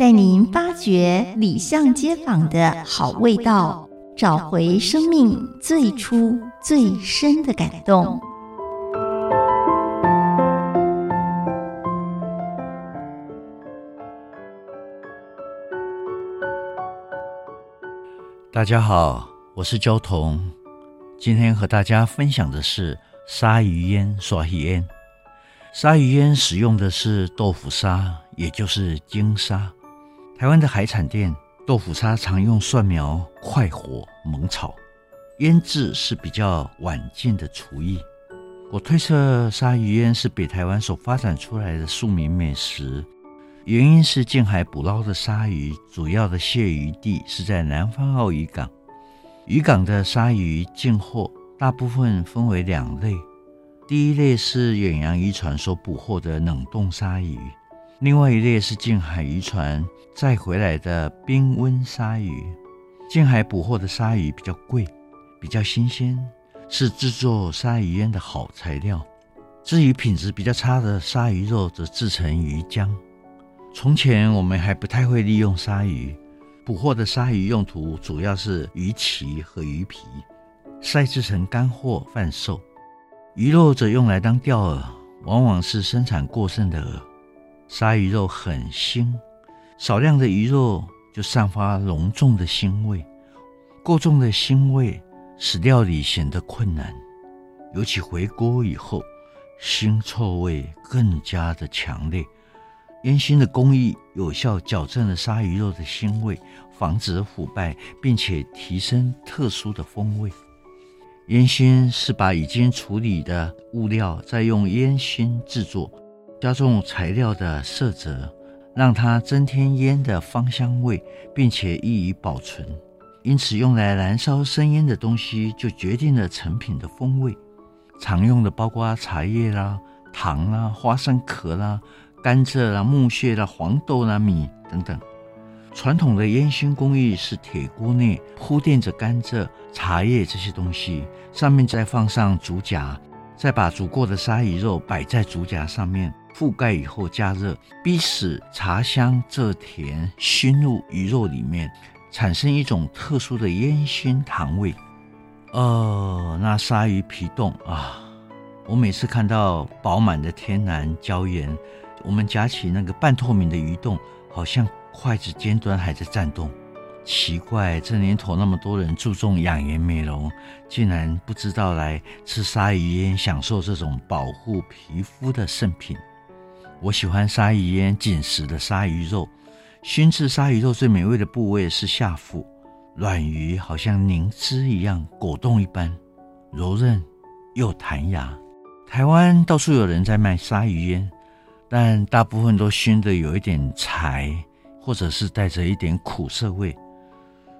带您发掘里巷街坊的好味道，找回生命最初最深的感动。大家好，我是焦桐，今天和大家分享的是鲨鱼烟刷鱼烟。鲨鱼烟使用的是豆腐砂，也就是鲸鲨。台湾的海产店豆腐砂常用蒜苗快火猛炒，腌制是比较晚近的厨艺。我推测鲨鱼腌是北台湾所发展出来的庶民美食，原因是近海捕捞的鲨鱼主要的泄鱼地是在南方澳渔港，渔港的鲨鱼进货大部分分为两类。第一类是远洋渔船所捕获的冷冻鲨鱼，另外一类是近海渔船载回来的冰温鲨鱼。近海捕获的鲨鱼比较贵，比较新鲜，是制作鲨鱼烟的好材料。至于品质比较差的鲨鱼肉，则制成鱼浆。从前我们还不太会利用鲨鱼，捕获的鲨鱼用途主要是鱼鳍和鱼皮，晒制成干货贩售。鱼肉则用来当钓饵，往往是生产过剩的饵。鲨鱼肉很腥，少量的鱼肉就散发浓重的腥味，过重的腥味使料理显得困难，尤其回锅以后，腥臭味更加的强烈。烟熏的工艺有效矫正了鲨鱼肉的腥味，防止腐败，并且提升特殊的风味。烟熏是把已经处理的物料再用烟熏制作，加重材料的色泽，让它增添烟的芳香味，并且易于保存。因此，用来燃烧生烟的东西就决定了成品的风味。常用的包括茶叶啦、糖啦、花生壳啦、甘蔗啦、木屑啦、黄豆啦、米等等。传统的烟熏工艺是铁锅内铺垫着甘蔗、茶叶这些东西，上面再放上竹夹，再把煮过的鲨鱼肉摆在竹夹上面，覆盖以后加热，逼使茶香蔗甜熏入鱼肉里面，产生一种特殊的烟熏糖味。哦，那鲨鱼皮冻啊，我每次看到饱满的天然胶原，我们夹起那个半透明的鱼冻，好像。筷子尖端还在颤动，奇怪，这年头那么多人注重养颜美容，竟然不知道来吃鲨鱼烟，享受这种保护皮肤的圣品。我喜欢鲨鱼烟紧实的鲨鱼肉，熏制鲨鱼肉最美味的部位是下腹，软鱼好像凝脂一样果冻一般，柔韧又弹牙。台湾到处有人在卖鲨鱼烟，但大部分都熏得有一点柴。或者是带着一点苦涩味，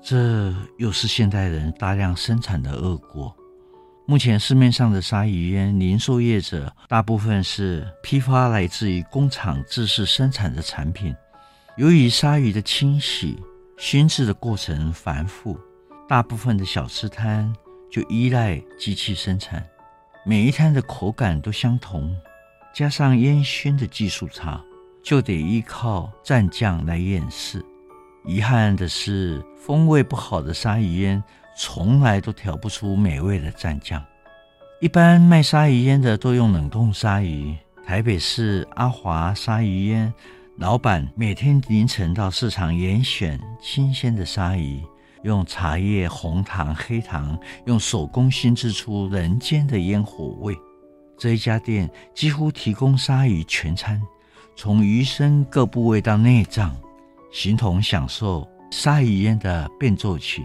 这又是现代人大量生产的恶果。目前市面上的鲨鱼烟，零售业者大部分是批发来自于工厂自制生产的产品。由于鲨鱼的清洗、熏制的过程繁复，大部分的小吃摊就依赖机器生产，每一摊的口感都相同，加上烟熏的技术差。就得依靠蘸酱来掩饰。遗憾的是，风味不好的鲨鱼烟从来都调不出美味的蘸酱。一般卖鲨鱼烟的都用冷冻鲨鱼。台北市阿华鲨鱼烟老板每天凌晨到市场严选新鲜的鲨鱼，用茶叶、红糖、黑糖，用手工熏制出人间的烟火味。这一家店几乎提供鲨鱼全餐。从鱼身各部位到内脏，形同享受鲨鱼烟的变奏曲。